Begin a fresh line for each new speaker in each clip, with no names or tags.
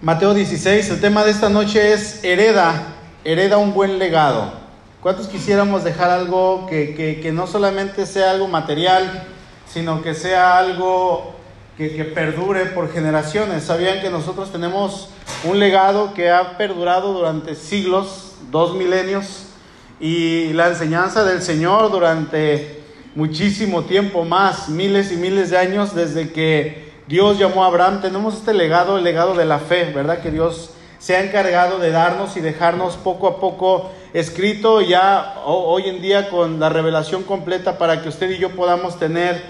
Mateo 16, el tema de esta noche es hereda, hereda un buen legado. ¿Cuántos quisiéramos dejar algo que, que, no solamente sea algo material, sino que sea algo que, que, perdure por generaciones? ¿Sabían que nosotros tenemos un legado que ha perdurado durante siglos, dos milenios, y la enseñanza del Señor durante muchísimo tiempo más, miles y miles de años desde que Dios llamó a Abraham, tenemos este legado, el legado de la fe, ¿verdad? Que Dios se ha encargado de darnos y dejarnos poco a poco escrito ya hoy en día con la revelación completa para que usted y yo podamos tener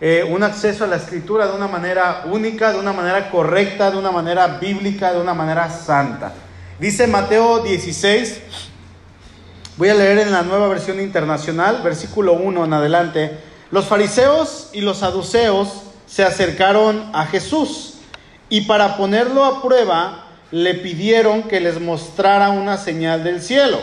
eh, un acceso a la escritura de una manera única, de una manera correcta, de una manera bíblica, de una manera santa. Dice Mateo 16, voy a leer en la nueva versión internacional, versículo 1 en adelante, los fariseos y los saduceos se acercaron a Jesús y para ponerlo a prueba le pidieron que les mostrara una señal del cielo.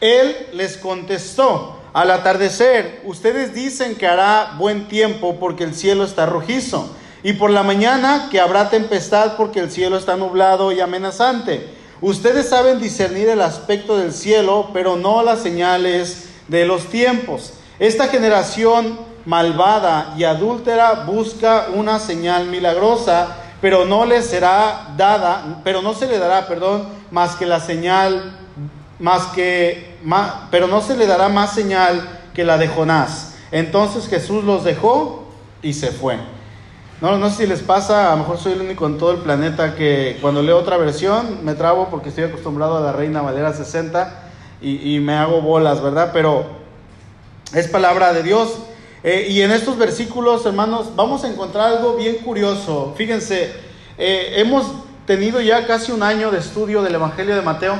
Él les contestó, al atardecer, ustedes dicen que hará buen tiempo porque el cielo está rojizo, y por la mañana que habrá tempestad porque el cielo está nublado y amenazante. Ustedes saben discernir el aspecto del cielo, pero no las señales de los tiempos. Esta generación malvada y adúltera busca una señal milagrosa, pero no le será dada, pero no se le dará, perdón, más que la señal, más que, pero no se le dará más señal que la de Jonás. Entonces Jesús los dejó y se fue. No, no sé si les pasa, a lo mejor soy el único en todo el planeta que cuando leo otra versión me trabo porque estoy acostumbrado a la Reina Valera 60 y, y me hago bolas, ¿verdad? Pero es palabra de Dios eh, y en estos versículos, hermanos, vamos a encontrar algo bien curioso. Fíjense, eh, hemos tenido ya casi un año de estudio del Evangelio de Mateo.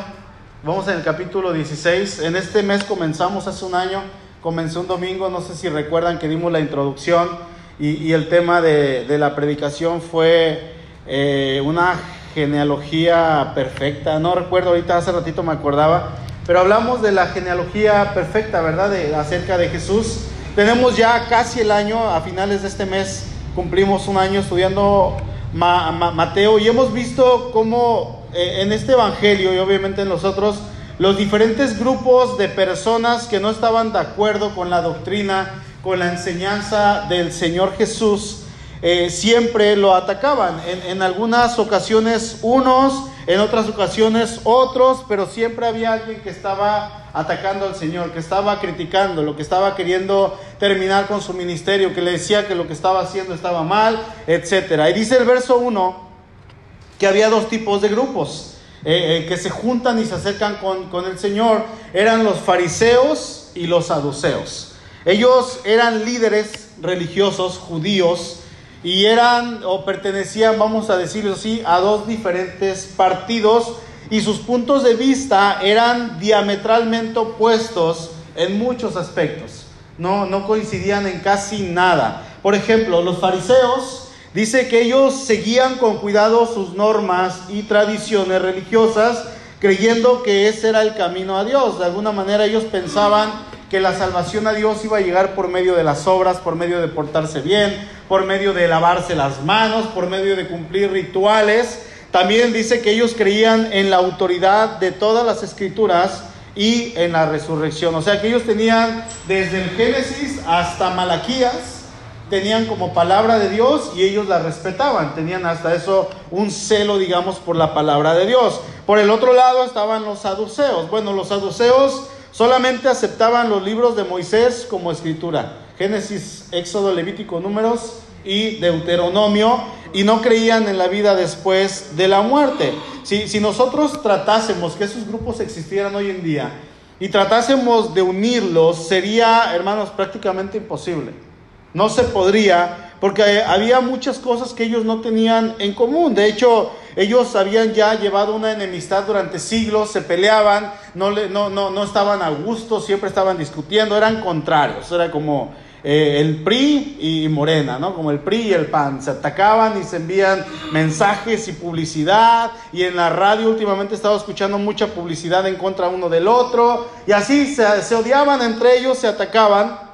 Vamos en el capítulo 16. En este mes comenzamos hace un año. Comencé un domingo, no sé si recuerdan que dimos la introducción y, el tema de, la predicación fue eh, una genealogía perfecta. No recuerdo ahorita, hace ratito me acordaba, pero hablamos de la genealogía perfecta, ¿verdad? De, acerca de Jesús. Tenemos ya casi el año, a finales de este mes cumplimos un año estudiando Mateo y hemos visto cómo eh, en este Evangelio y obviamente en los otros, los diferentes grupos de personas que no estaban de acuerdo con la doctrina, con la enseñanza del Señor Jesús, eh, siempre lo atacaban. En, algunas ocasiones unos, en otras ocasiones otros, pero siempre había alguien que estaba atacando al Señor, que estaba criticando, lo que estaba queriendo terminar con su ministerio, que le decía que lo que estaba haciendo estaba mal, etc. Y dice el verso 1 que había dos tipos de grupos eh, eh, que se juntan y se acercan con, con el Señor. Eran los fariseos y los saduceos. Ellos eran líderes religiosos judíos y eran o pertenecían, vamos a decirlo así, a dos diferentes partidos y sus puntos de vista eran diametralmente opuestos en muchos aspectos. No, no coincidían en casi nada. Por ejemplo, los fariseos dice que ellos seguían con cuidado sus normas y tradiciones religiosas, creyendo que ese era el camino a Dios. De alguna manera ellos pensaban que la salvación a Dios iba a llegar por medio de las obras, por medio de portarse bien, por medio de lavarse las manos, por medio de cumplir rituales. También dice que ellos creían en la autoridad de todas las escrituras y en la resurrección. O sea que ellos tenían desde el Génesis hasta Malaquías, tenían como palabra de Dios y ellos la respetaban. Tenían hasta eso un celo, digamos, por la palabra de Dios. Por el otro lado estaban los saduceos. Bueno, los saduceos Solamente aceptaban los libros de Moisés como escritura. Génesis, Éxodo, Levítico, Números y Deuteronomio. Y no creían en la vida después de la muerte. Si, si nosotros tratásemos que esos grupos existieran hoy en día y tratásemos de unirlos, sería, hermanos, prácticamente imposible. No se podría porque había muchas cosas que ellos no tenían en común. De hecho, ellos habían ya llevado una enemistad durante siglos, se peleaban, no, no, no, no estaban a gusto, siempre estaban discutiendo, eran contrarios, era como eh, el PRI y Morena, ¿no? Como el PRI y el PAN, se atacaban y se envían mensajes y publicidad, y en la radio últimamente estaba escuchando mucha publicidad en contra uno del otro, y así se odiaban entre ellos, se atacaban.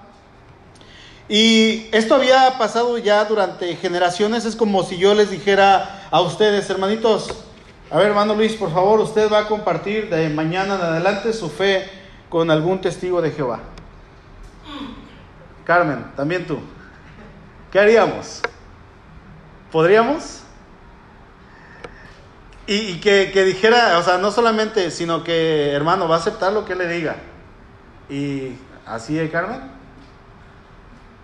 Y esto había pasado ya durante generaciones. Es como si yo les dijera a ustedes, hermanitos, A ver, hermano Luis, por favor, usted va a compartir de mañana en adelante su fe con algún testigo de Jehová. Carmen, también tú. ¿Qué haríamos? ¿Podríamos? Y, que, que, dijera, o sea, no solamente, sino que, hermano, va a aceptar lo que le diga. Y así, ¿eh, Carmen?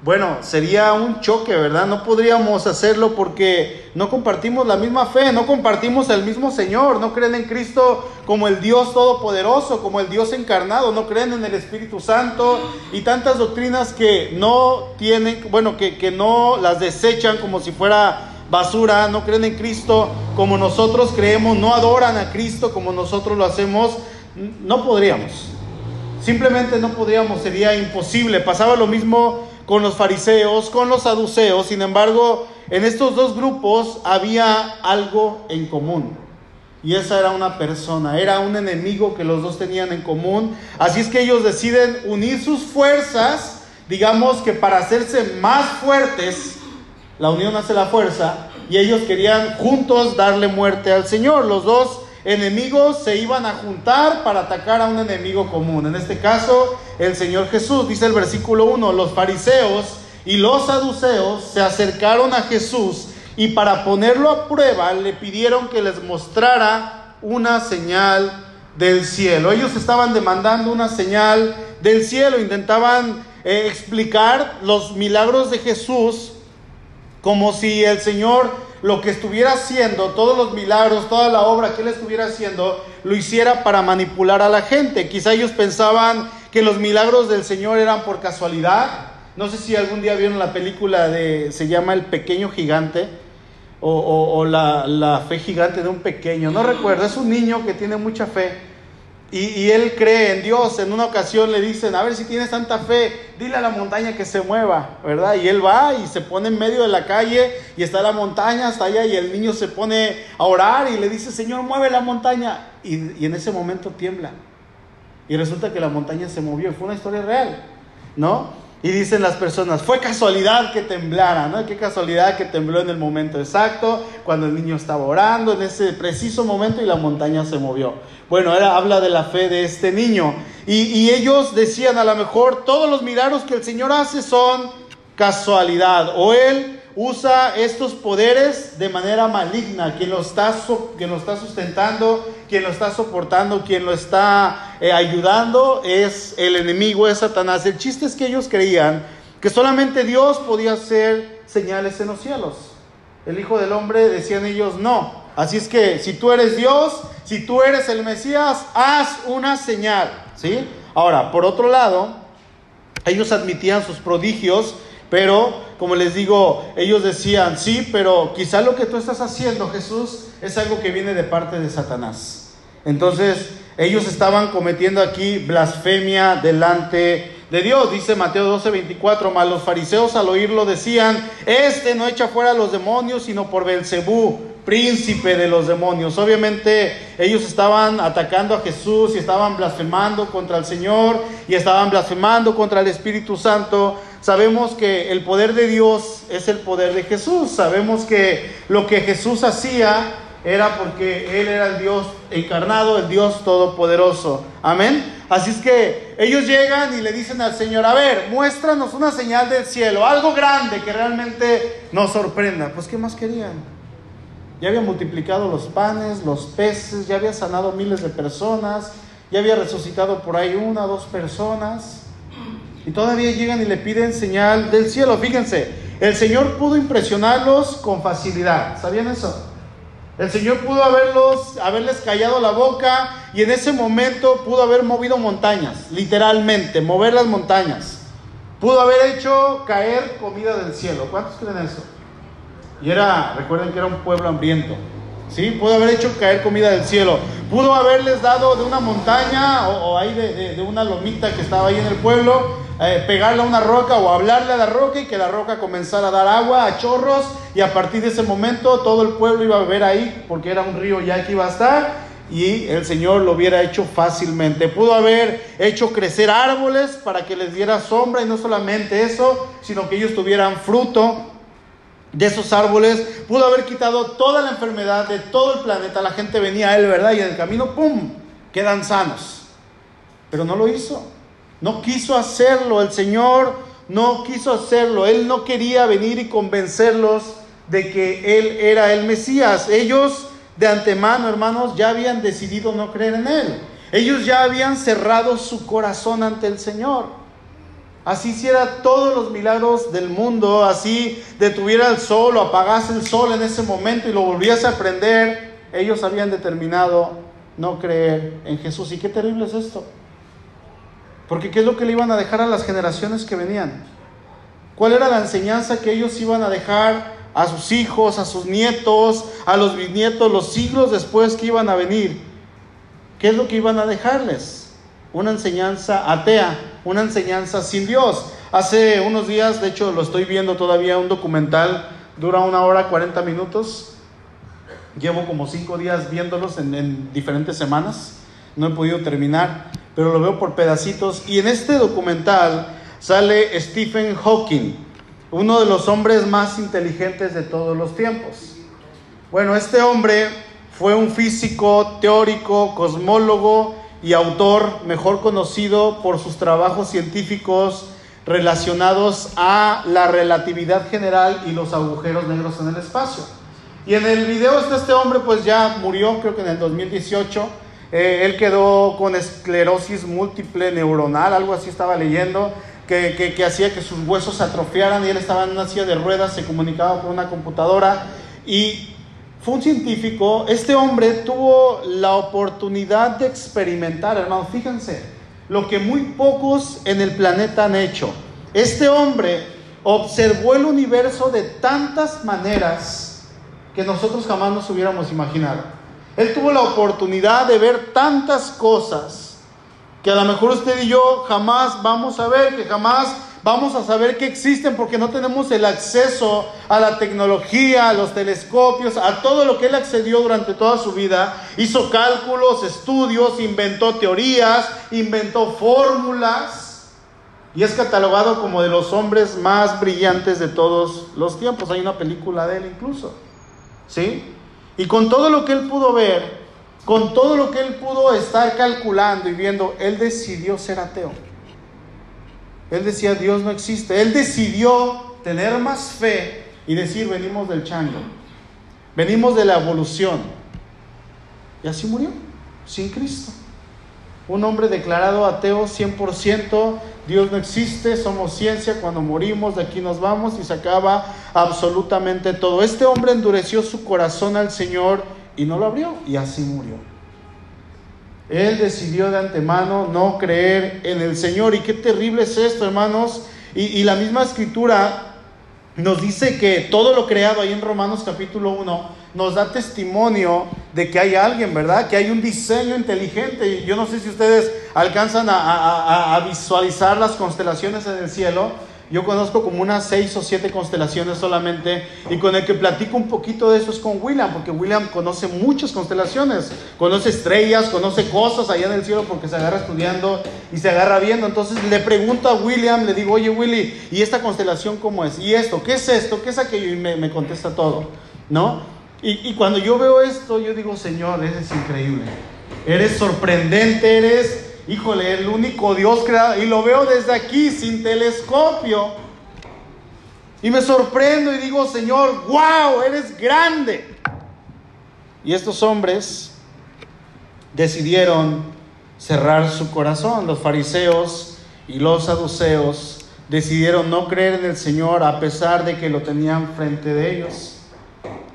Bueno, sería un choque, ¿verdad? No podríamos hacerlo porque no compartimos la misma fe, no compartimos el mismo Señor, no creen en Cristo como el Dios todopoderoso, como el Dios encarnado, no creen en el Espíritu Santo y tantas doctrinas que no tienen, bueno, que, que no las desechan como si fuera basura, no creen en Cristo como nosotros creemos, no adoran a Cristo como nosotros lo hacemos, no podríamos. Simplemente no podríamos, sería imposible. Pasaba lo mismo con los fariseos, con los saduceos. Sin embargo, en estos dos grupos había algo en común. Y esa era una persona, era un enemigo que los dos tenían en común. Así es que ellos deciden unir sus fuerzas, digamos que para hacerse más fuertes, la unión hace la fuerza, y ellos querían juntos darle muerte al Señor. Los dos enemigos se iban a juntar para atacar a un enemigo común. En este caso, el Señor Jesús, dice el versículo 1, los fariseos y los saduceos se acercaron a Jesús y para ponerlo a prueba le pidieron que les mostrara una señal del cielo. Ellos estaban demandando una señal del cielo, intentaban eh, explicar los milagros de Jesús como si el Señor lo que estuviera haciendo, todos los milagros, toda la obra que él estuviera haciendo, lo hiciera para manipular a la gente. Quizá ellos pensaban que los milagros del Señor eran por casualidad. No sé si algún día vieron la película de, se llama El Pequeño Gigante, o, la, la fe gigante de un pequeño. No recuerdo, es un niño que tiene mucha fe y, él cree en Dios. En una ocasión le dicen, a ver si tienes tanta fe, dile a la montaña que se mueva, ¿verdad? Y él va y se pone en medio de la calle y está la montaña hasta allá y el niño se pone a orar y le dice, Señor, mueve la montaña. Y, y en ese momento tiembla. Y resulta que la montaña se movió. Fue una historia real, ¿no? Y dicen las personas, fue casualidad que temblara, ¿no? Qué casualidad que tembló en el momento exacto, cuando el niño estaba orando, en ese preciso momento y la montaña se movió. Bueno, era, habla de la fe de este niño. Y, y ellos decían, a lo mejor todos los milagros que el Señor hace son casualidad. O Él usa estos poderes de manera maligna. Quien lo está, lo está sustentando, quien lo está soportando, quien lo está eh, ayudando es el enemigo, es Satanás. El chiste es que ellos creían que solamente Dios podía hacer señales en los cielos. El Hijo del Hombre, decían ellos, no. Así es que si tú eres Dios, si tú eres el Mesías, haz una señal. ¿sí? Ahora, por otro lado, ellos admitían sus prodigios, pero como les digo, ellos decían, sí, pero quizá lo que tú estás haciendo, Jesús, es algo que viene de parte de Satanás. Entonces, ellos estaban cometiendo aquí blasfemia delante de Dios. Dice Mateo 12, 24, mas los fariseos al oírlo decían, este no echa fuera a los demonios, sino por Belcebú, príncipe de los demonios. Obviamente ellos estaban atacando a Jesús y estaban blasfemando contra el Señor y estaban blasfemando contra el Espíritu Santo. Sabemos que el poder de Dios es el poder de Jesús. Sabemos que lo que Jesús hacía era porque Él era el Dios encarnado, el Dios todopoderoso. Amén. Así es que ellos llegan y le dicen al Señor, a ver, muéstranos una señal del cielo, algo grande que realmente nos sorprenda. Pues ¿qué más querían? Ya había multiplicado los panes, los peces, ya había sanado miles de personas, ya había resucitado por ahí una, dos personas. Y todavía llegan y le piden señal del cielo. Fíjense, el Señor pudo impresionarlos con facilidad. ¿Sabían eso? El Señor pudo haberlos, haberles callado la boca y en ese momento pudo haber movido montañas, literalmente, mover las montañas. Pudo haber hecho caer comida del cielo. ¿Cuántos creen eso? Y era, recuerden que era un pueblo hambriento. ¿Sí? Pudo haber hecho caer comida del cielo. Pudo haberles dado de una montaña o, ahí de, de, una lomita que estaba ahí en el pueblo, eh, pegarle a una roca o hablarle a la roca y que la roca comenzara a dar agua a chorros y a partir de ese momento todo el pueblo iba a beber ahí porque era un río ya que iba a estar y el Señor lo hubiera hecho fácilmente. Pudo haber hecho crecer árboles para que les diera sombra y no solamente eso, sino que ellos tuvieran fruto. de esos árboles, pudo haber quitado toda la enfermedad de todo el planeta, la gente venía a él, ¿verdad? Y en el camino, ¡pum!, quedan sanos. Pero no lo hizo, no quiso hacerlo, el Señor no quiso hacerlo, Él no quería venir y convencerlos de que Él era el Mesías. Ellos de antemano, hermanos, ya habían decidido no creer en Él. Ellos ya habían cerrado su corazón ante el Señor así hiciera todos los milagros del mundo, así detuviera el sol o apagase el sol en ese momento y lo volviese a prender, ellos habían determinado no creer en Jesús. ¿Y qué terrible es esto? Porque ¿qué es lo que le iban a dejar a las generaciones que venían? ¿Cuál era la enseñanza que ellos iban a dejar a sus hijos, a sus nietos, a los bisnietos, los siglos después que iban a venir? ¿Qué es lo que iban a dejarles? una enseñanza atea, una enseñanza sin Dios. Hace unos días, de hecho lo estoy viendo todavía, un documental, dura una hora 40 minutos. Llevo como cinco días viéndolos en, diferentes semanas. No he podido terminar, pero lo veo por pedacitos. Y en este documental sale Stephen Hawking, uno de los hombres más inteligentes de todos los tiempos. Bueno, este hombre fue un físico, teórico, cosmólogo y autor mejor conocido por sus trabajos científicos relacionados a la relatividad general y los agujeros negros en el espacio. Y en el video está este hombre, pues ya murió, creo que en el 2018. Eh, él quedó con esclerosis múltiple neuronal, algo así estaba leyendo, que, que hacía que sus huesos se atrofiaran y él estaba en una silla de ruedas, se comunicaba con una computadora y fue un científico, este hombre tuvo la oportunidad de experimentar, hermano, fíjense, lo que muy pocos en el planeta han hecho. Este hombre observó el universo de tantas maneras que nosotros jamás nos hubiéramos imaginado. Él tuvo la oportunidad de ver tantas cosas que a lo mejor usted y yo jamás vamos a ver, que jamás vamos a saber que existen porque no tenemos el acceso a la tecnología, a los telescopios, a todo lo que él accedió durante toda su vida. Hizo cálculos, estudios, inventó teorías, inventó fórmulas y es catalogado como de los hombres más brillantes de todos los tiempos. Hay una película de él incluso. ¿Sí? Y con todo lo que él pudo ver, con todo lo que él pudo estar calculando y viendo, él decidió ser ateo. Él decía, Dios no existe. Él decidió tener más fe y decir, venimos del chango, venimos de la evolución. Y así murió, sin Cristo. Un hombre declarado ateo 100%, Dios no existe, somos ciencia, cuando morimos de aquí nos vamos y se acaba absolutamente todo. Este hombre endureció su corazón al Señor y no lo abrió y así murió. Él decidió de antemano no creer en el Señor. Y qué terrible es esto, hermanos. Y, la misma escritura nos dice que todo lo creado ahí en Romanos capítulo 1 nos da testimonio de que hay alguien, ¿verdad? Que hay un diseño inteligente. Yo no sé si ustedes alcanzan a visualizar las constelaciones en el cielo yo conozco como unas seis o siete constelaciones solamente y con el que platico un poquito de eso es con William, porque William conoce muchas constelaciones, conoce estrellas, conoce cosas allá en el cielo porque se agarra estudiando y se agarra viendo. Entonces le pregunto a William, le digo, oye Willy, ¿y esta constelación cómo es? ¿Y esto? ¿Qué es esto? ¿Qué es aquello? Y me, contesta todo, ¿no? Y, cuando yo veo esto, yo digo, Señor, eres increíble, eres sorprendente, eres híjole, el único Dios creado, y lo veo desde aquí sin telescopio. Y me sorprendo y digo, Señor, wow, eres grande. Y estos hombres decidieron cerrar su corazón. Los fariseos y los saduceos decidieron no creer en el Señor a pesar de que lo tenían frente de ellos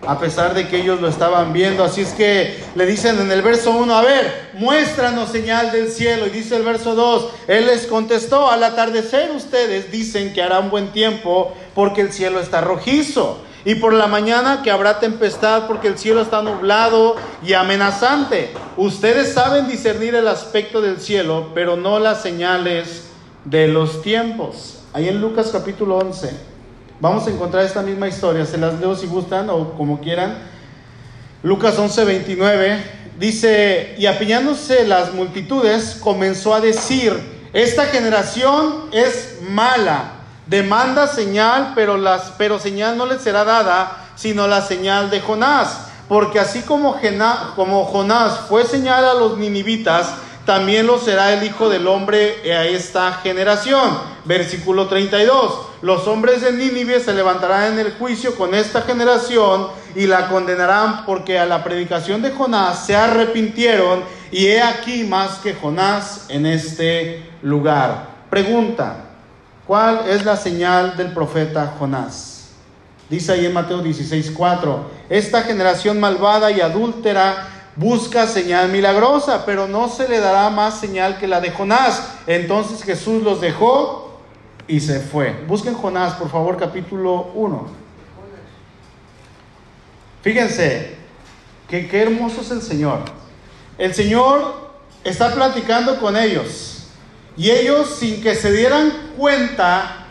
a pesar de que ellos lo estaban viendo. Así es que le dicen en el verso 1, a ver, muéstranos señal del cielo. Y dice el verso 2, Él les contestó, al atardecer ustedes dicen que hará un buen tiempo porque el cielo está rojizo. Y por la mañana que habrá tempestad porque el cielo está nublado y amenazante. Ustedes saben discernir el aspecto del cielo, pero no las señales de los tiempos. Ahí en Lucas capítulo 11. Vamos a encontrar esta misma historia, se las leo si gustan o como quieran. Lucas 11, 29 dice, y apiñándose las multitudes, comenzó a decir, esta generación es mala, Demanda señal, pero, las, pero señal no le será dada, sino la señal de Jonás. Porque así como, como Jonás fue señal a los ninivitas, también lo será el Hijo del Hombre a esta generación. Versículo 32. Los hombres de Nínive se levantarán en el juicio con esta generación y la condenarán porque a la predicación de Jonás se arrepintieron y he aquí más que Jonás en este lugar. Pregunta, ¿cuál es la señal del profeta Jonás? Dice ahí en Mateo 16:4, esta generación malvada y adúltera busca señal milagrosa, pero no se le dará más señal que la de Jonás. Entonces Jesús los dejó y se fue. Busquen Jonás, por favor, capítulo 1. Fíjense, que qué hermoso es el Señor. El Señor está platicando con ellos y ellos sin que se dieran cuenta,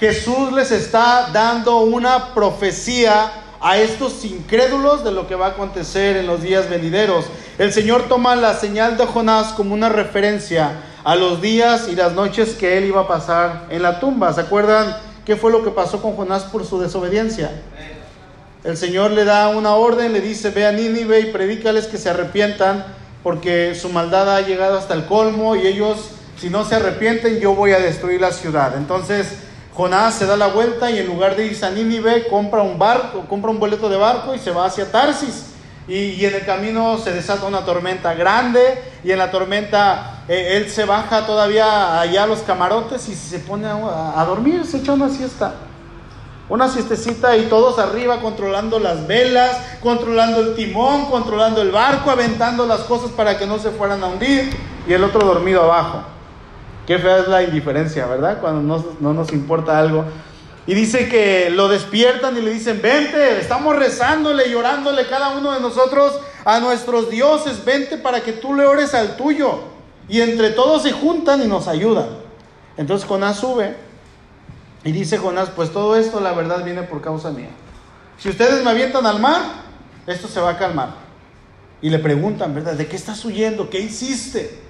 Jesús les está dando una profecía a estos incrédulos de lo que va a acontecer en los días venideros. El Señor toma la señal de Jonás como una referencia a los días y las noches que él iba a pasar en la tumba. ¿Se acuerdan qué fue lo que pasó con Jonás por su desobediencia? El Señor le da una orden, le dice, ve a Nínive y predícales que se arrepientan porque su maldad ha llegado hasta el colmo y ellos, si no se arrepienten, yo voy a destruir la ciudad. Entonces, Jonás se da la vuelta y en lugar de irse a Nínive, compra un barco, compra un boleto de barco y se va hacia Tarsis. Y, en el camino se desata una tormenta grande y en la tormenta eh, él se baja todavía allá a los camarotes y se pone a, a dormir, se echa una siesta. Una siestecita y todos arriba controlando las velas, controlando el timón, controlando el barco, aventando las cosas para que no se fueran a hundir y el otro dormido abajo. Qué fea es la indiferencia, ¿verdad? Cuando no, nos importa algo. Y dice que lo despiertan y le dicen, vente, estamos rezándole, llorándole cada uno de nosotros a nuestros dioses, vente para que tú le ores al tuyo. Y entre todos se juntan y nos ayudan. Entonces Jonás sube y dice Jonás, pues todo esto la verdad viene por causa mía. Si ustedes me avientan al mar, esto se va a calmar. Y le preguntan, ¿verdad? ¿De qué estás huyendo? ¿Qué hiciste?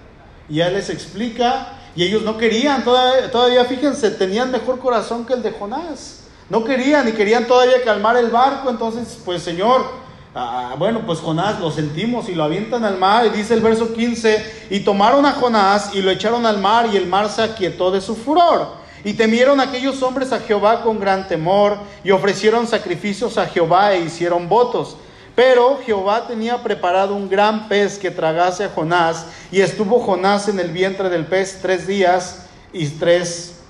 Y él les explica y ellos no querían, todavía, todavía fíjense, tenían mejor corazón que el de Jonás. No querían y querían todavía calmar el barco. Entonces, pues Señor, ah, bueno, pues Jonás lo sentimos y lo avientan al mar. Y dice el verso 15, y tomaron a Jonás y lo echaron al mar y el mar se aquietó de su furor. Y temieron aquellos hombres a Jehová con gran temor y ofrecieron sacrificios a Jehová e hicieron votos. Pero Jehová tenía preparado un gran pez que tragase a Jonás, y estuvo Jonás en el vientre del pez tres días y tres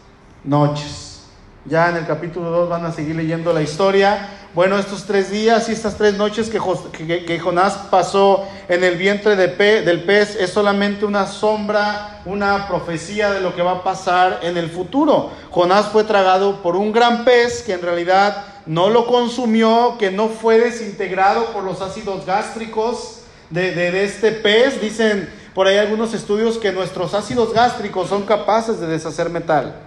noches. Ya en el capítulo 2 van a seguir leyendo la historia. Bueno, estos tres días y estas tres noches que, Jonás pasó en el vientre del pez es solamente una sombra, una profecía de lo que va a pasar en el futuro. Jonás fue tragado por un gran pez que en realidad no lo consumió, que no fue desintegrado por los ácidos gástricos de, este pez. Dicen por ahí algunos estudios que nuestros ácidos gástricos son capaces de deshacer metal.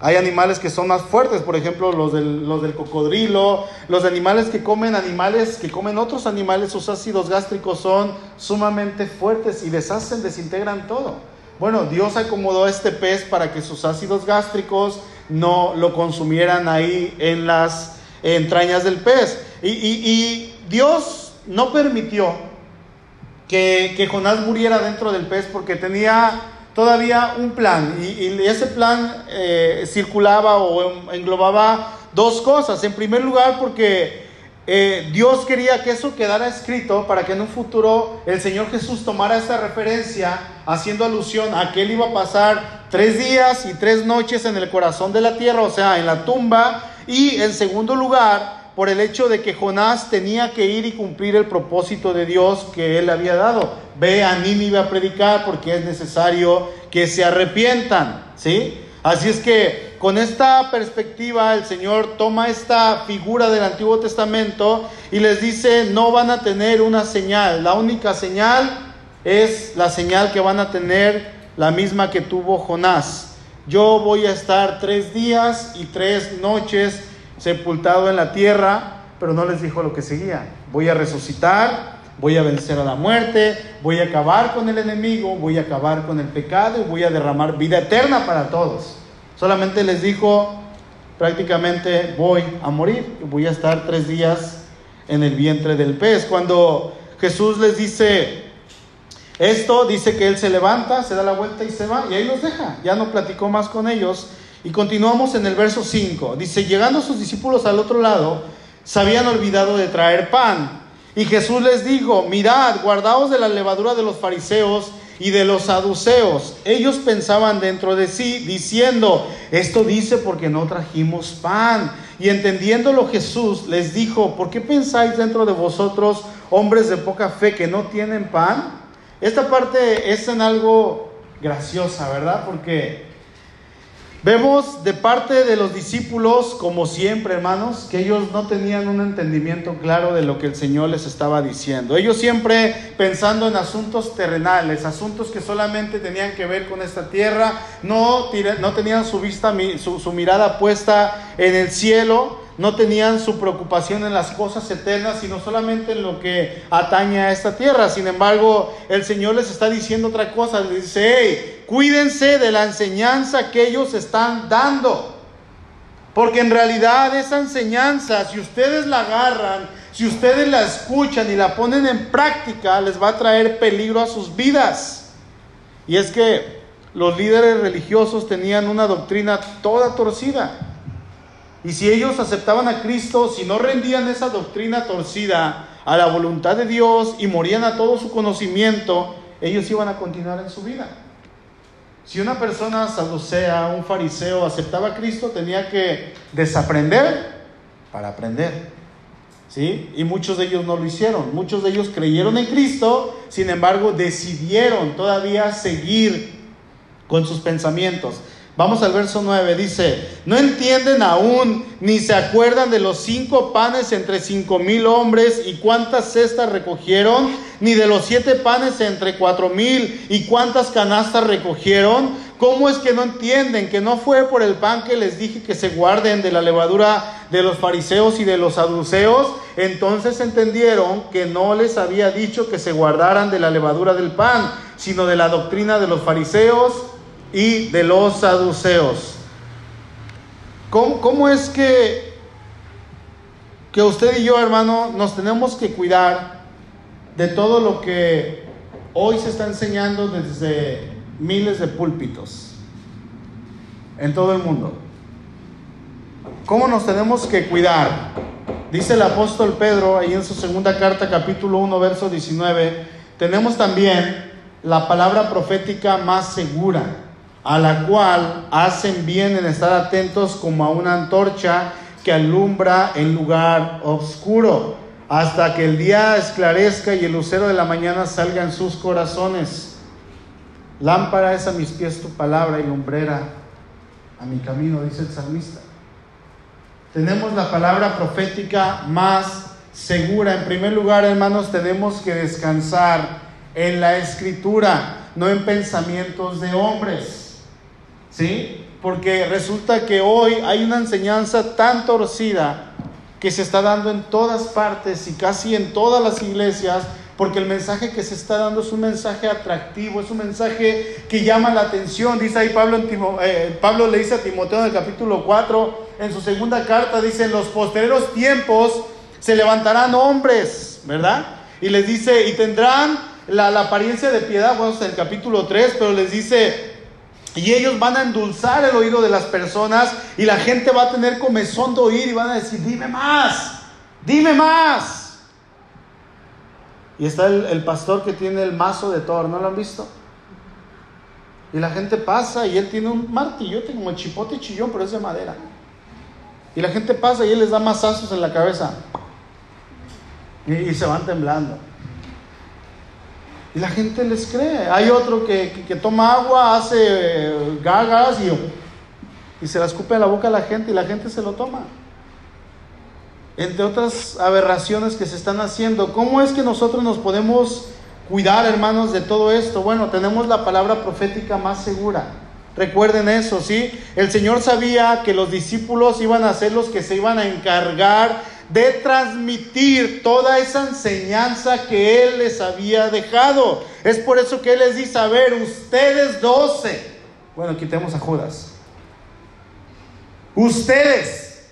Hay animales que son más fuertes, por ejemplo, los del, los del cocodrilo, los animales que comen animales, que comen otros animales, sus ácidos gástricos son sumamente fuertes y deshacen, desintegran todo. Bueno, Dios acomodó este pez para que sus ácidos gástricos no lo consumieran ahí en las entrañas del pez. Y, Dios no permitió que, Jonás muriera dentro del pez porque tenía todavía un plan. Y, ese plan eh, circulaba o englobaba dos cosas. En primer lugar, porque eh, Dios quería que eso quedara escrito para que en un futuro el Señor Jesús tomara esa referencia haciendo alusión a que Él iba a pasar tres días y tres noches en el corazón de la tierra, o sea, en la tumba. Y en segundo lugar, por el hecho de que Jonás tenía que ir y cumplir el propósito de Dios que Él había dado. Ve a Nínive a predicar porque es necesario que se arrepientan, ¿sí? Así es que con esta perspectiva el Señor toma esta figura del Antiguo Testamento y les dice, no van a tener una señal, la única señal es la señal que van a tener la misma que tuvo Jonás. Yo voy a estar tres días y tres noches sepultado en la tierra, pero no les dijo lo que seguía. Voy a resucitar, voy a vencer a la muerte, voy a acabar con el enemigo, voy a acabar con el pecado y voy a derramar vida eterna para todos. Solamente les dijo, prácticamente voy a morir, voy a estar tres días en el vientre del pez. Cuando Jesús les dice esto, dice que él se levanta, se da la vuelta y se va, y ahí los deja. Ya no platicó más con ellos. Y continuamos en el verso 5. Dice, llegando sus discípulos al otro lado, se habían olvidado de traer pan. Y Jesús les dijo, mirad, guardaos de la levadura de los fariseos y de los saduceos. Ellos pensaban dentro de sí, diciendo, esto dice porque no trajimos pan. Y entendiéndolo Jesús les dijo, ¿por qué pensáis dentro de vosotros, hombres de poca fe, que no tienen pan? Esta parte es en algo graciosa, ¿verdad? Porque Vemos de parte de los discípulos, como siempre, hermanos, que ellos no tenían un entendimiento claro de lo que el Señor les estaba diciendo. Ellos siempre pensando en asuntos terrenales, asuntos que solamente tenían que ver con esta tierra, no, no tenían su vista, su, su mirada puesta en el cielo, no tenían su preocupación en las cosas eternas, sino solamente en lo que atañe a esta tierra. Sin embargo, el Señor les está diciendo otra cosa. Les dice, hey, cuídense de la enseñanza que ellos están dando. Porque en realidad esa enseñanza, si ustedes la agarran, si ustedes la escuchan y la ponen en práctica, les va a traer peligro a sus vidas. Y es que los líderes religiosos tenían una doctrina toda torcida. Y si ellos aceptaban a Cristo, si no rendían esa doctrina torcida a la voluntad de Dios y morían a todo su conocimiento, ellos iban a continuar en su vida. Si una persona saducea, un fariseo, aceptaba a Cristo, tenía que desaprender para aprender. ¿Sí? Y muchos de ellos no lo hicieron. Muchos de ellos creyeron en Cristo, sin embargo, decidieron todavía seguir con sus pensamientos. Vamos al verso 9, dice, no entienden aún ni se acuerdan de los cinco panes entre cinco mil hombres y cuántas cestas recogieron, ni de los siete panes entre cuatro mil y cuántas canastas recogieron. ¿Cómo es que no entienden que no fue por el pan que les dije que se guarden de la levadura de los fariseos y de los saduceos? Entonces entendieron que no les había dicho que se guardaran de la levadura del pan, sino de la doctrina de los fariseos y de los saduceos. ¿Cómo, es que, que usted y yo, hermano, nos tenemos que cuidar de todo lo que hoy se está enseñando desde miles de púlpitos en todo el mundo? ¿Cómo nos tenemos que cuidar? Dice el apóstol Pedro ahí en su segunda carta, capítulo 1, verso 19, tenemos también la palabra profética más segura a la cual hacen bien en estar atentos como a una antorcha que alumbra en lugar oscuro, hasta que el día esclarezca y el lucero de la mañana salga en sus corazones. Lámpara es a mis pies tu palabra y lumbrera a mi camino, dice el salmista. Tenemos la palabra profética más segura. En primer lugar, hermanos, tenemos que descansar en la escritura, no en pensamientos de hombres. ¿Sí? Porque resulta que hoy hay una enseñanza tan torcida que se está dando en todas partes y casi en todas las iglesias, porque el mensaje que se está dando es un mensaje atractivo, es un mensaje que llama la atención. Dice ahí Pablo, eh, Pablo le dice a Timoteo en el capítulo 4, en su segunda carta, dice, en los posteriores tiempos se levantarán hombres, ¿verdad? Y les dice, y tendrán la, apariencia de piedad, bueno, hasta el capítulo 3, pero les dice, y ellos van a endulzar el oído de las personas y la gente va a tener comezón de oír y van a decir, dime más, dime más. Y está el, pastor que tiene el mazo de Thor, ¿no lo han visto? Y la gente pasa y él tiene un martillote como el chipote chillón, pero es de madera. Y la gente pasa y él les da masazos en la cabeza. y se van temblando. Y la gente les cree. Hay otro que, toma agua, hace eh, gagas y, y se la escupe en la boca a la gente y la gente se lo toma. Entre otras aberraciones que se están haciendo. ¿Cómo es que nosotros nos podemos cuidar, hermanos, de todo esto? Bueno, tenemos la palabra profética más segura. Recuerden eso, ¿sí? El Señor sabía que los discípulos iban a ser los que se iban a encargar de transmitir toda esa enseñanza que Él les había dejado. Es por eso que Él les dice, a ver, ustedes doce, bueno, quitemos a Judas. Ustedes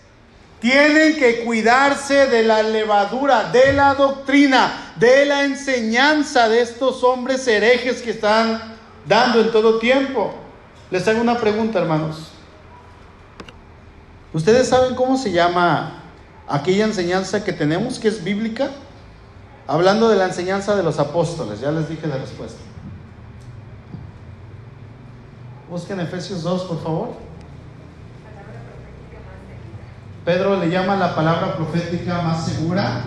tienen que cuidarse de la levadura, de la doctrina, de la enseñanza de estos hombres herejes que están dando en todo tiempo. Les hago una pregunta, hermanos. ¿Ustedes saben cómo se llama aquella enseñanza que tenemos que es bíblica? Hablando de la enseñanza de los apóstoles, ya les dije la respuesta. Busquen Efesios 2, por favor. Pedro le llama la palabra profética más segura.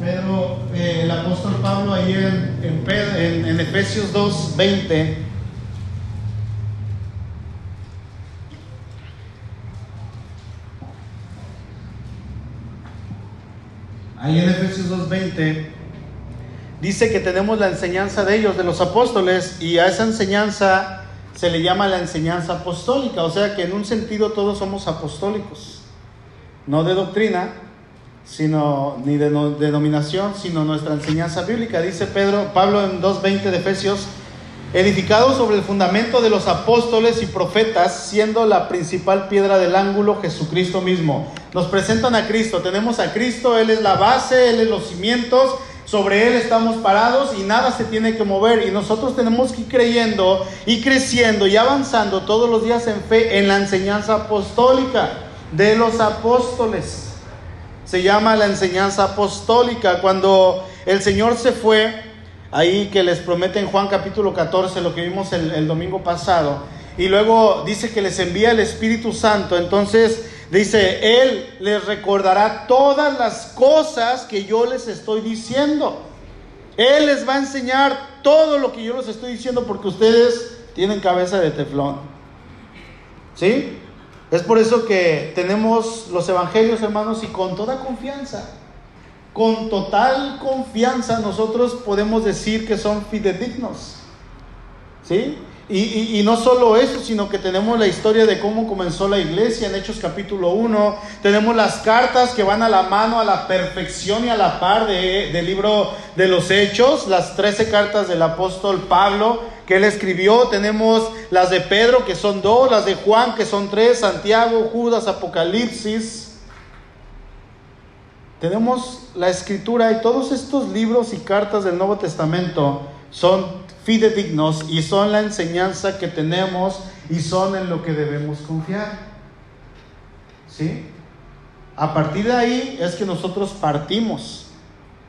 Pedro, eh, el apóstol Pablo ahí en, Efesios 2, 20. Ahí en Efesios 2.20 dice que tenemos la enseñanza de ellos, de los apóstoles, y a esa enseñanza se le llama la enseñanza apostólica, o sea que en un sentido todos somos apostólicos, no de doctrina, sino ni de denominación, sino nuestra enseñanza bíblica. Dice Pedro, Pablo en 2.20 de Efesios, edificado sobre el fundamento de los apóstoles y profetas, siendo la principal piedra del ángulo Jesucristo mismo. Nos presentan a Cristo, tenemos a Cristo, Él es la base, Él es los cimientos, sobre Él estamos parados y nada se tiene que mover y nosotros tenemos que ir creyendo y creciendo y avanzando todos los días en fe en la enseñanza apostólica de los apóstoles. Se llama la enseñanza apostólica. Cuando el Señor se fue, ahí que les promete en Juan capítulo 14, lo que vimos el, domingo pasado. Y luego dice que les envía el Espíritu Santo. Entonces dice, Él les recordará todas las cosas que yo les estoy diciendo. Él les va a enseñar todo lo que yo les estoy diciendo porque ustedes tienen cabeza de teflón. ¿Sí? Es por eso que tenemos los evangelios, hermanos, y con toda confianza con total confianza nosotros podemos decir que son fidedignos. ¿Sí? Y, no solo eso, sino que tenemos la historia de cómo comenzó la iglesia en Hechos capítulo 1. Tenemos las cartas que van a la mano, a la perfección y a la par de, del libro de los Hechos, las 13 cartas del apóstol Pablo que él escribió. Tenemos las de Pedro, que son dos, las de Juan, que son tres, Santiago, Judas, Apocalipsis. Tenemos la escritura y todos estos libros y cartas del Nuevo Testamento son fidedignos y son la enseñanza que tenemos y son en lo que debemos confiar. ¿Sí? A partir de ahí es que nosotros partimos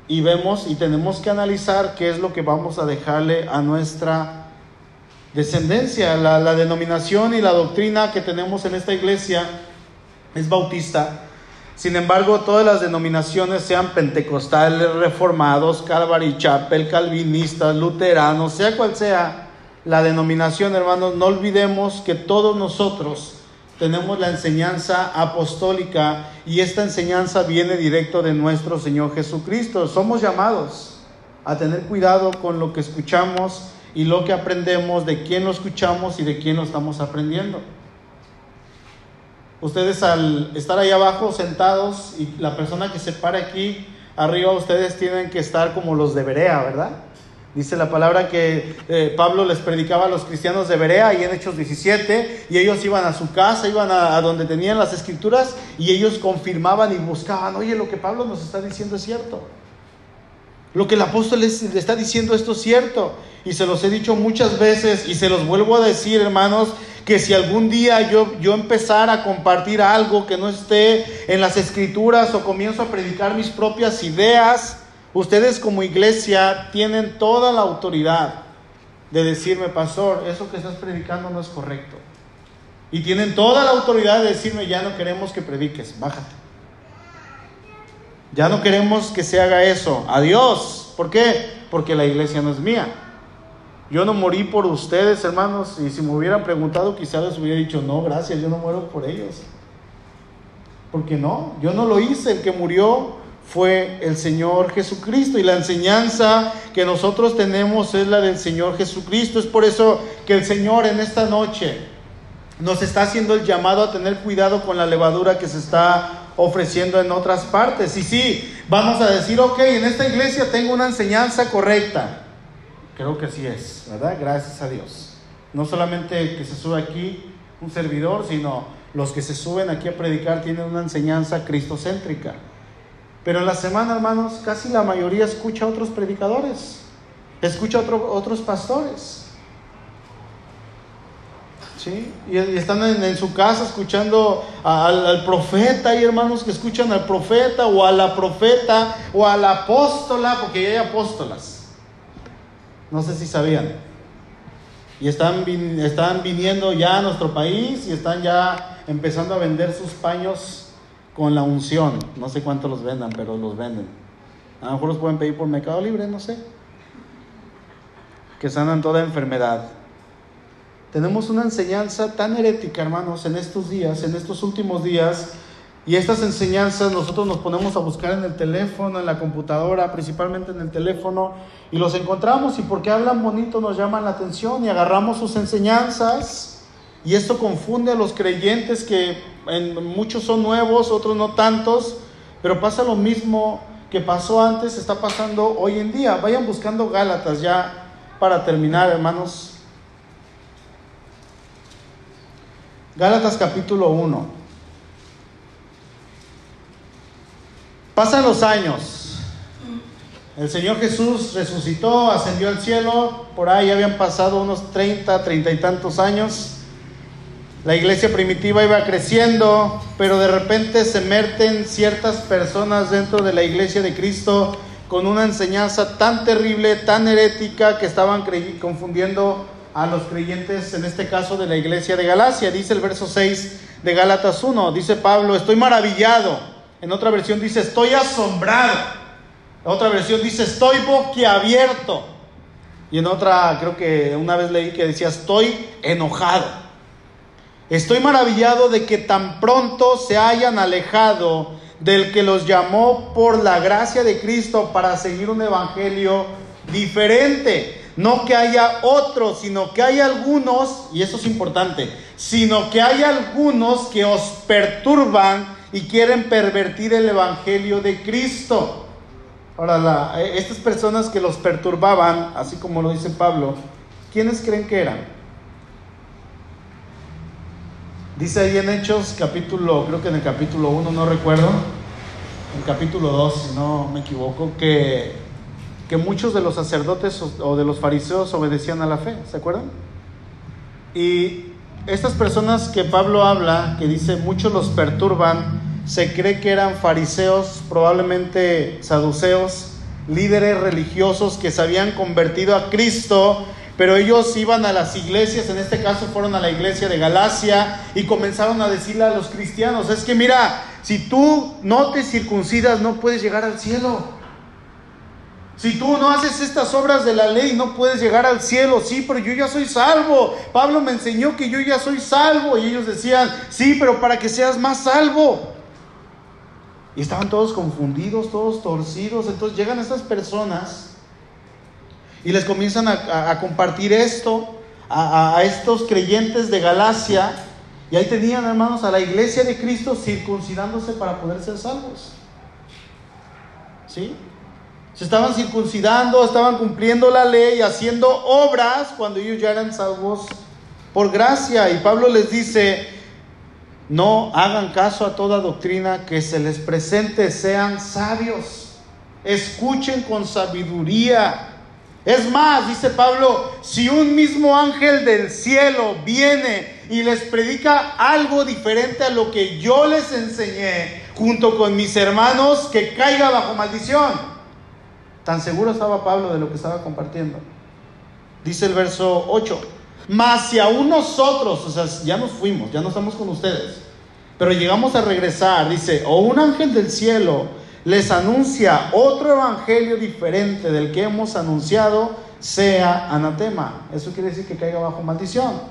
y vemos y tenemos que analizar qué es lo que vamos a dejarle a nuestra descendencia. La, la denominación y la doctrina que tenemos en esta iglesia es bautista sin embargo, todas las denominaciones, sean pentecostales, reformados, Calvary Chapel, calvinistas, luteranos, sea cual sea la denominación, hermanos, no olvidemos que todos nosotros tenemos la enseñanza apostólica y esta enseñanza viene directo de nuestro Señor Jesucristo. Somos llamados a tener cuidado con lo que escuchamos y lo que aprendemos, de quién lo escuchamos y de quién lo estamos aprendiendo. Ustedes al estar ahí abajo sentados y la persona que se para aquí arriba, ustedes tienen que estar como los de Berea, ¿verdad? Dice la palabra que eh, Pablo les predicaba a los cristianos de Berea y en Hechos 17, y ellos iban a su casa, iban a, donde tenían las escrituras y ellos confirmaban y buscaban, oye, lo que Pablo nos está diciendo es cierto. Lo que el apóstol le está diciendo esto es cierto. Y se los he dicho muchas veces y se los vuelvo a decir, hermanos, que si algún día yo, yo empezara a compartir algo que no esté en las escrituras o comienzo a predicar mis propias ideas, ustedes como iglesia tienen toda la autoridad de decirme, pastor, eso que estás predicando no es correcto. Y tienen toda la autoridad de decirme, ya no queremos que prediques, bájate. Ya no queremos que se haga eso. Adiós. ¿Por qué? Porque la iglesia no es mía. Yo no morí por ustedes, hermanos, y si me hubieran preguntado, quizás les hubiera dicho, no, gracias, yo no muero por ellos. Porque no, yo no lo hice, el que murió fue el Señor Jesucristo y la enseñanza que nosotros tenemos es la del Señor Jesucristo. Es por eso que el Señor en esta noche nos está haciendo el llamado a tener cuidado con la levadura que se está ofreciendo en otras partes. Y sí, vamos a decir, ok, en esta iglesia tengo una enseñanza correcta. Creo que así es, ¿verdad? Gracias a Dios. No solamente que se sube aquí un servidor, sino los que se suben aquí a predicar tienen una enseñanza cristocéntrica. Pero en la semana, hermanos, casi la mayoría escucha a otros predicadores, escucha a otros pastores. ¿Sí? Y, están en, su casa escuchando al, profeta. Hay hermanos que escuchan al profeta o a la profeta o a la apóstola, porque ya hay apóstolas. No sé si sabían. Y están, están viniendo ya a nuestro país y están ya empezando a vender sus paños con la unción. No sé cuánto los vendan, pero los venden. A lo mejor los pueden pedir por Mercado Libre, no sé. Que sanan toda enfermedad. Tenemos una enseñanza tan herética, hermanos, en estos días, en estos últimos días. Y estas enseñanzas nosotros nos ponemos a buscar en el teléfono, en la computadora, principalmente en el teléfono, y los encontramos y porque hablan bonito nos llaman la atención y agarramos sus enseñanzas. Y esto confunde a los creyentes que en muchos son nuevos, otros no tantos, pero pasa lo mismo que pasó antes, está pasando hoy en día. Vayan buscando Gálatas ya para terminar, hermanos. Gálatas capítulo 1. Pasan los años. El Señor Jesús resucitó, ascendió al cielo. Por ahí habían pasado unos 30, 30 y tantos años. La iglesia primitiva iba creciendo, pero de repente se meten ciertas personas dentro de la iglesia de Cristo con una enseñanza tan terrible, tan herética, que estaban confundiendo a los creyentes, en este caso de la iglesia de Galacia. Dice el verso 6 de Gálatas 1, dice Pablo, estoy maravillado. En otra versión dice, estoy asombrado. En otra versión dice, estoy boquiabierto. Y en otra, creo que una vez leí que decía, estoy enojado. Estoy maravillado de que tan pronto se hayan alejado del que los llamó por la gracia de Cristo para seguir un evangelio diferente. No que haya otros, sino que hay algunos, y eso es importante, sino que hay algunos que os perturban y quieren pervertir el Evangelio de Cristo. Ahora, eh, estas personas que los perturbaban, así como lo dice Pablo, ¿quiénes creen que eran? Dice ahí en Hechos capítulo, creo que en el capítulo 1, no recuerdo, en capítulo 2, si no me equivoco, que que muchos de los sacerdotes o de los fariseos obedecían a la fe, ¿se acuerdan? Y estas personas que Pablo habla, que dice muchos los perturban, se cree que eran fariseos, probablemente saduceos, líderes religiosos que se habían convertido a Cristo, pero ellos iban a las iglesias, en este caso fueron a la iglesia de Galacia y comenzaron a decirle a los cristianos, es que mira, si tú no te circuncidas no puedes llegar al cielo. Si tú no haces estas obras de la ley, no puedes llegar al cielo. Sí, pero yo ya soy salvo. Pablo me enseñó que yo ya soy salvo. Y ellos decían, sí, pero para que seas más salvo. Y estaban todos confundidos, todos torcidos. Entonces llegan estas personas y les comienzan a, compartir esto a, a estos creyentes de Galacia. Y ahí tenían, hermanos, a la iglesia de Cristo circuncidándose para poder ser salvos. ¿Sí? Se estaban circuncidando, estaban cumpliendo la ley, haciendo obras cuando ellos ya eran salvos por gracia. Y Pablo les dice, no hagan caso a toda doctrina que se les presente, sean sabios, escuchen con sabiduría. Es más, dice Pablo, si un mismo ángel del cielo viene y les predica algo diferente a lo que yo les enseñé junto con mis hermanos, que caiga bajo maldición. Tan seguro estaba Pablo de lo que estaba compartiendo. Dice el verso 8, mas si aún nosotros, o sea, ya nos fuimos, ya no estamos con ustedes, pero llegamos a regresar, dice, o un ángel del cielo les anuncia otro evangelio diferente del que hemos anunciado, sea anatema. Eso quiere decir que caiga bajo maldición.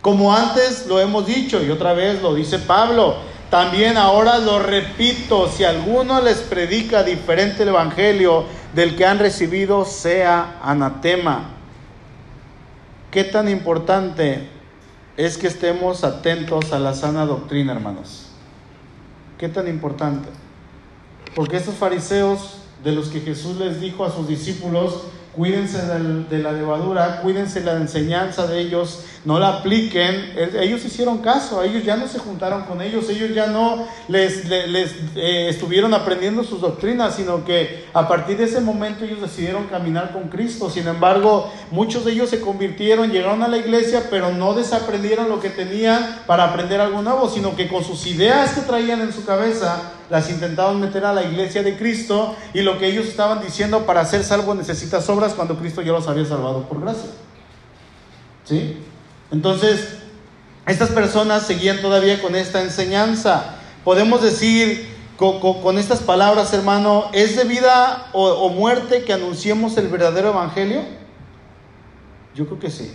Como antes lo hemos dicho y otra vez lo dice Pablo, también ahora lo repito, si alguno les predica diferente el Evangelio del que han recibido, sea anatema. ¿Qué tan importante es que estemos atentos a la sana doctrina, hermanos? ¿Qué tan importante? Porque estos fariseos de los que Jesús les dijo a sus discípulos, cuídense de la levadura, cuídense de la enseñanza de ellos, no la apliquen. Ellos hicieron caso, ellos ya no se juntaron con ellos, ellos ya no les, les, eh, estuvieron aprendiendo sus doctrinas, sino que a partir de ese momento ellos decidieron caminar con Cristo. Sin embargo, muchos de ellos se convirtieron, llegaron a la iglesia, pero no desaprendieron lo que tenían para aprender algo nuevo, sino que con sus ideas que traían en su cabeza, las intentaban meter a la iglesia de Cristo y lo que ellos estaban diciendo para ser salvo necesitas obras cuando Cristo ya los había salvado por gracia. ¿Sí? Entonces, estas personas seguían todavía con esta enseñanza. Podemos decir con, estas palabras, hermano, ¿es de vida o, o muerte que anunciemos el verdadero evangelio? Yo creo que sí.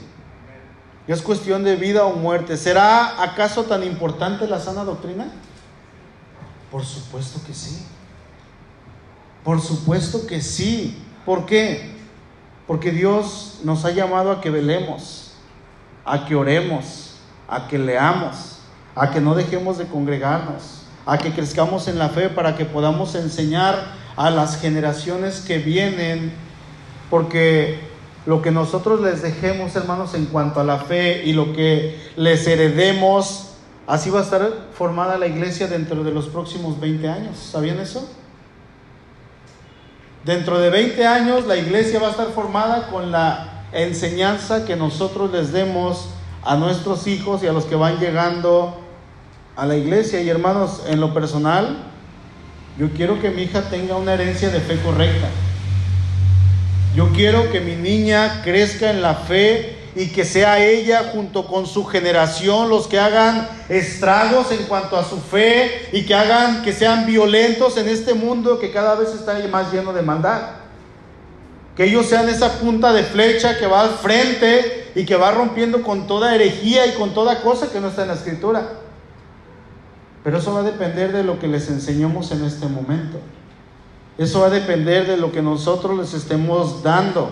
Es cuestión de vida o muerte. ¿Será acaso tan importante la sana doctrina? Por supuesto que sí. Por supuesto que sí. ¿Por qué? Porque Dios nos ha llamado a que velemos a que oremos, a que leamos, a que no dejemos de congregarnos, a que crezcamos en la fe para que podamos enseñar a las generaciones que vienen, porque lo que nosotros les dejemos, hermanos, en cuanto a la fe y lo que les heredemos, así va a estar formada la iglesia dentro de los próximos 20 años. ¿Sabían eso? Dentro de 20 años la iglesia va a estar formada con la enseñanza que nosotros les demos a nuestros hijos y a los que van llegando a la iglesia. Y hermanos, en lo personal, yo quiero que mi hija tenga una herencia de fe correcta. Yo quiero que mi niña crezca en la fe y que sea ella junto con su generación los que hagan estragos en cuanto a su fe y que hagan que sean violentos en este mundo que cada vez está más lleno de maldad. Que ellos sean esa punta de flecha que va al frente y que va rompiendo con toda herejía y con toda cosa que no está en la escritura. Pero eso va a depender de lo que les enseñemos en este momento. Eso va a depender de lo que nosotros les estemos dando.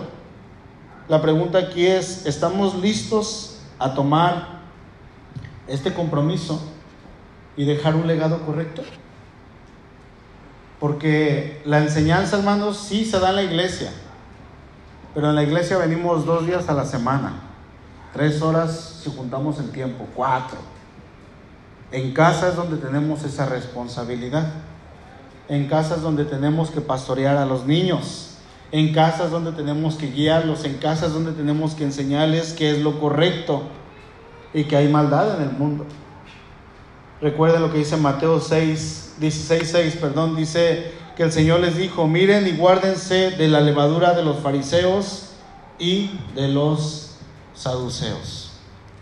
La pregunta aquí es, ¿estamos listos a tomar este compromiso y dejar un legado correcto? Porque la enseñanza, hermanos, sí se da en la iglesia. Pero en la iglesia venimos dos días a la semana, tres horas si juntamos el tiempo, cuatro. En casa es donde tenemos esa responsabilidad. En casa es donde tenemos que pastorear a los niños. En casa es donde tenemos que guiarlos. En casa es donde tenemos que enseñarles qué es lo correcto y que hay maldad en el mundo. Recuerden lo que dice Mateo 6, 16, 6, perdón, dice, que el Señor les dijo, miren y guárdense de la levadura de los fariseos y de los saduceos.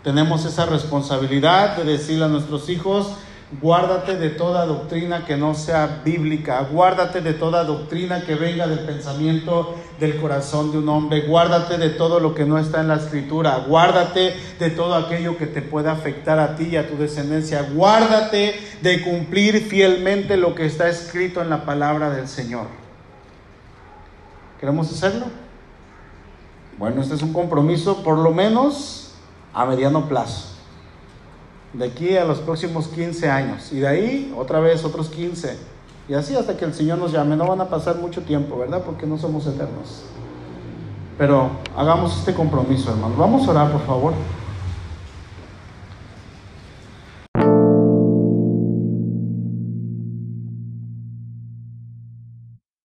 Tenemos esa responsabilidad de decirle a nuestros hijos, Guárdate de toda doctrina que no sea bíblica. Guárdate de toda doctrina que venga del pensamiento del corazón de un hombre. Guárdate de todo lo que no está en la escritura. Guárdate de todo aquello que te pueda afectar a ti y a tu descendencia. Guárdate de cumplir fielmente lo que está escrito en la palabra del Señor. ¿Queremos hacerlo? Bueno, este es un compromiso por lo menos a mediano plazo de aquí a los próximos 15 años. Y de ahí otra vez otros 15. Y así hasta que el Señor nos llame. No van a pasar mucho tiempo, ¿verdad? Porque no somos eternos. Pero hagamos este compromiso, hermanos. Vamos a orar, por favor.